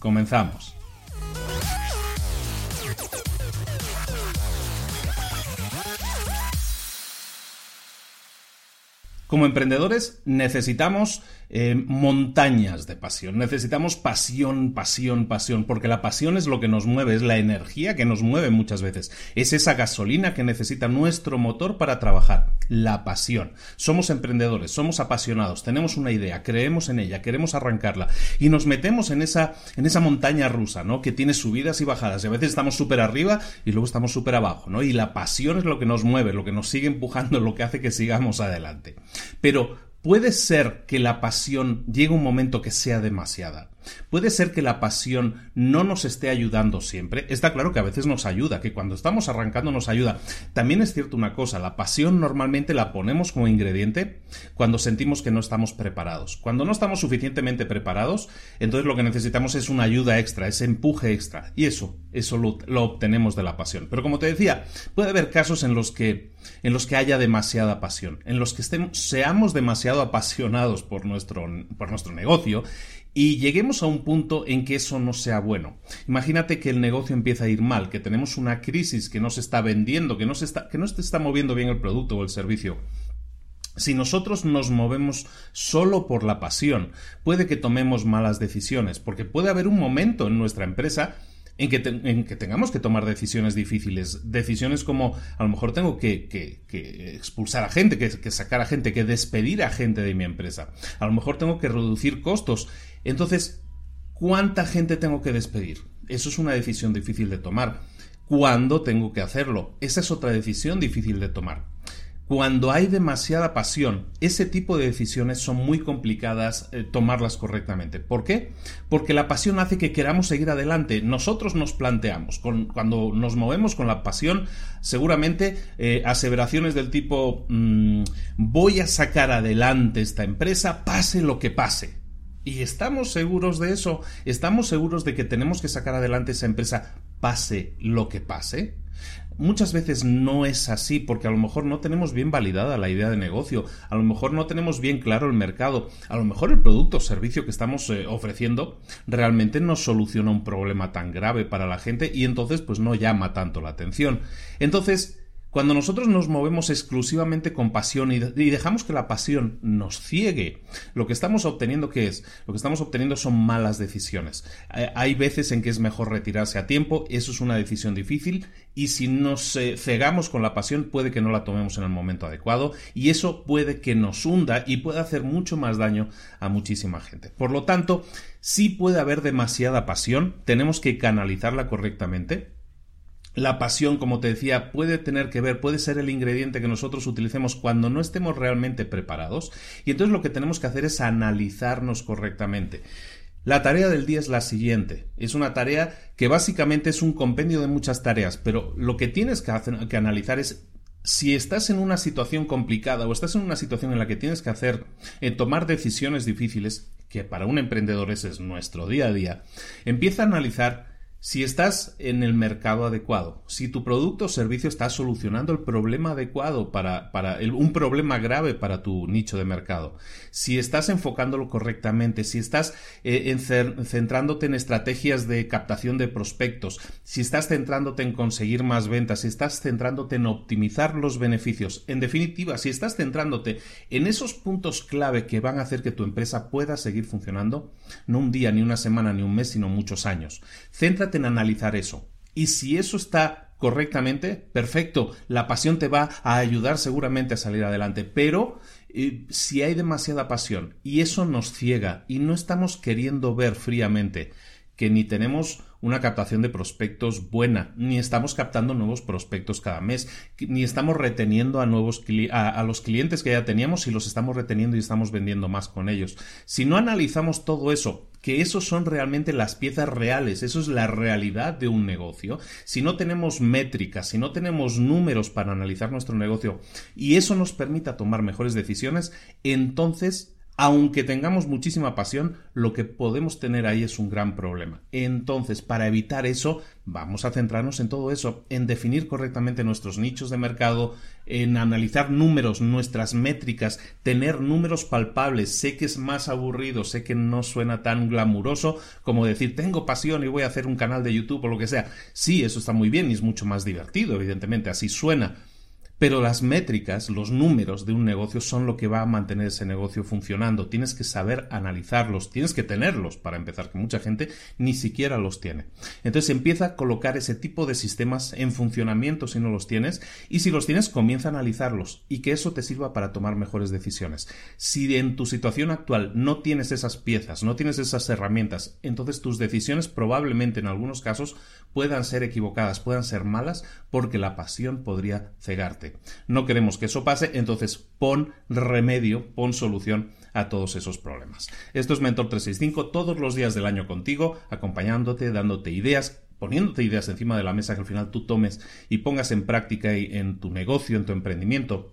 Comenzamos. Como emprendedores necesitamos eh, montañas de pasión. Necesitamos pasión, pasión, pasión, porque la pasión es lo que nos mueve, es la energía que nos mueve muchas veces. Es esa gasolina que necesita nuestro motor para trabajar. La pasión. Somos emprendedores, somos apasionados, tenemos una idea, creemos en ella, queremos arrancarla y nos metemos en esa, en esa montaña rusa, ¿no? Que tiene subidas y bajadas y a veces estamos súper arriba y luego estamos súper abajo, ¿no? Y la pasión es lo que nos mueve, lo que nos sigue empujando, lo que hace que sigamos adelante. Pero Puede ser que la pasión llegue un momento que sea demasiada. Puede ser que la pasión no nos esté ayudando siempre. Está claro que a veces nos ayuda, que cuando estamos arrancando nos ayuda. También es cierto una cosa, la pasión normalmente la ponemos como ingrediente cuando sentimos que no estamos preparados. Cuando no estamos suficientemente preparados, entonces lo que necesitamos es una ayuda extra, ese empuje extra. Y eso, eso lo, obtenemos de la pasión. Pero como te decía, puede haber casos en los que, en los que haya demasiada pasión, en los que estemos, seamos demasiado apasionados por nuestro, por nuestro negocio y lleguemos a un punto en que eso no sea bueno. Imagínate que el negocio empieza a ir mal, que tenemos una crisis, que no se está vendiendo, que no se está, que no está moviendo bien el producto o el servicio. Si nosotros nos movemos solo por la pasión, puede que tomemos malas decisiones, porque puede haber un momento en nuestra empresa en que, tengamos que tomar decisiones difíciles. Decisiones como a lo mejor tengo que, expulsar a gente, que, sacar a gente, que despedir a gente de mi empresa. A lo mejor tengo que reducir costos. Entonces, ¿cuánta gente tengo que despedir? Eso es una decisión difícil de tomar. ¿Cuándo tengo que hacerlo? Esa es otra decisión difícil de tomar. Cuando hay demasiada pasión, ese tipo de decisiones son muy complicadas eh, tomarlas correctamente. ¿Por qué? Porque la pasión hace que queramos seguir adelante. Nosotros nos planteamos, cuando nos movemos con la pasión, seguramente eh, aseveraciones del tipo mm, voy a sacar adelante esta empresa, pase lo que pase. Y estamos seguros de eso, estamos seguros de que tenemos que sacar adelante esa empresa, pase lo que pase. Muchas veces no es así porque a lo mejor no tenemos bien validada la idea de negocio, a lo mejor no tenemos bien claro el mercado, a lo mejor el producto o servicio que estamos eh, ofreciendo realmente no soluciona un problema tan grave para la gente y entonces pues no llama tanto la atención. Entonces, cuando nosotros nos movemos exclusivamente con pasión y, dejamos que la pasión nos ciegue, lo que estamos obteniendo ¿qué es? Lo que estamos obteniendo son malas decisiones. Eh, hay veces en que es mejor retirarse a tiempo, eso es una decisión difícil y si nos eh, cegamos con la pasión puede que no la tomemos en el momento adecuado y eso puede que nos hunda y puede hacer mucho más daño a muchísima gente. Por lo tanto, si puede haber demasiada pasión, tenemos que canalizarla correctamente la pasión, como te decía, puede tener que ver, puede ser el ingrediente que nosotros utilicemos cuando no estemos realmente preparados. Y entonces lo que tenemos que hacer es analizarnos correctamente. La tarea del día es la siguiente. Es una tarea que básicamente es un compendio de muchas tareas, pero lo que tienes que, que, analizar es si estás en una situación complicada o estás en una situación en la que tienes que hacer, eh, tomar decisiones difíciles, que para un emprendedor ese es nuestro día a día, empieza a analizar si estás en el mercado adecuado, si tu producto o servicio está solucionando el problema adecuado para, para un problema grave para tu nicho de mercado, si estás enfocándolo correctamente, si estás eh, centrándote en estrategias de captación de prospectos, si estás centrándote en conseguir más ventas, si estás centrándote en optimizar los beneficios, en definitiva, si estás centrándote en esos puntos clave que van a hacer que tu empresa pueda seguir funcionando, no un día, ni una semana, ni un mes, sino muchos años. En analizar eso. Y si eso está correctamente, perfecto, la pasión te va a ayudar seguramente a salir adelante, pero eh, si hay demasiada pasión y eso nos ciega y no estamos queriendo ver fríamente que ni tenemos una captación de prospectos buena, ni estamos captando nuevos prospectos cada mes, ni estamos reteniendo a nuevos a, los clientes que ya teníamos y los estamos reteniendo y estamos vendiendo más con ellos. Si no analizamos todo eso, que esos son realmente las piezas reales, eso es la realidad de un negocio. Si no tenemos métricas, si no tenemos números para analizar nuestro negocio y eso nos permita tomar mejores decisiones, entonces aunque tengamos muchísima pasión, lo que podemos tener ahí es un gran problema. Entonces, para evitar eso, vamos a centrarnos en todo eso, en definir correctamente nuestros nichos de mercado, en analizar números, nuestras métricas, tener números palpables. Sé que es más aburrido, sé que no suena tan glamuroso como decir tengo pasión y voy a hacer un canal de YouTube o lo que sea. Sí, eso está muy bien y es mucho más divertido, evidentemente, así suena pero las métricas, los números de un negocio son lo que va a mantener ese negocio funcionando. Tienes que saber analizarlos, tienes que tenerlos para empezar, que mucha gente ni siquiera los tiene. Entonces empieza a colocar ese tipo de sistemas en funcionamiento si no los tienes y si los tienes comienza a analizarlos y que eso te sirva para tomar mejores decisiones. Si en tu situación actual no tienes esas piezas, no tienes esas herramientas, entonces tus decisiones probablemente en algunos casos puedan ser equivocadas, puedan ser malas porque la pasión podría cegarte. No queremos que eso pase, entonces pon remedio, pon solución a todos esos problemas. Esto es Mentor 365 todos los días del año contigo, acompañándote, dándote ideas, poniéndote ideas encima de la mesa que al final tú tomes y pongas en práctica en tu negocio, en tu emprendimiento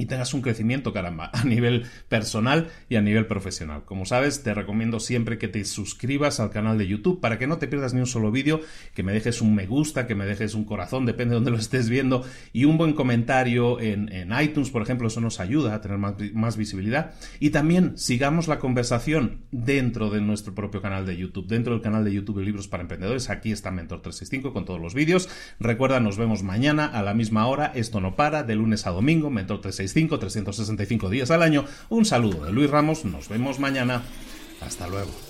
y tengas un crecimiento, caramba, a nivel personal y a nivel profesional. Como sabes, te recomiendo siempre que te suscribas al canal de YouTube para que no te pierdas ni un solo vídeo, que me dejes un me gusta, que me dejes un corazón, depende de dónde lo estés viendo, y un buen comentario en, iTunes, por ejemplo, eso nos ayuda a tener más, más, visibilidad. Y también sigamos la conversación dentro de nuestro propio canal de YouTube, dentro del canal de YouTube de Libros para Emprendedores. Aquí está Mentor 365 con todos los vídeos. Recuerda, nos vemos mañana a la misma hora. Esto no para, de lunes a domingo, Mentor 365 365 días al año. Un saludo de Luis Ramos, nos vemos mañana. Hasta luego.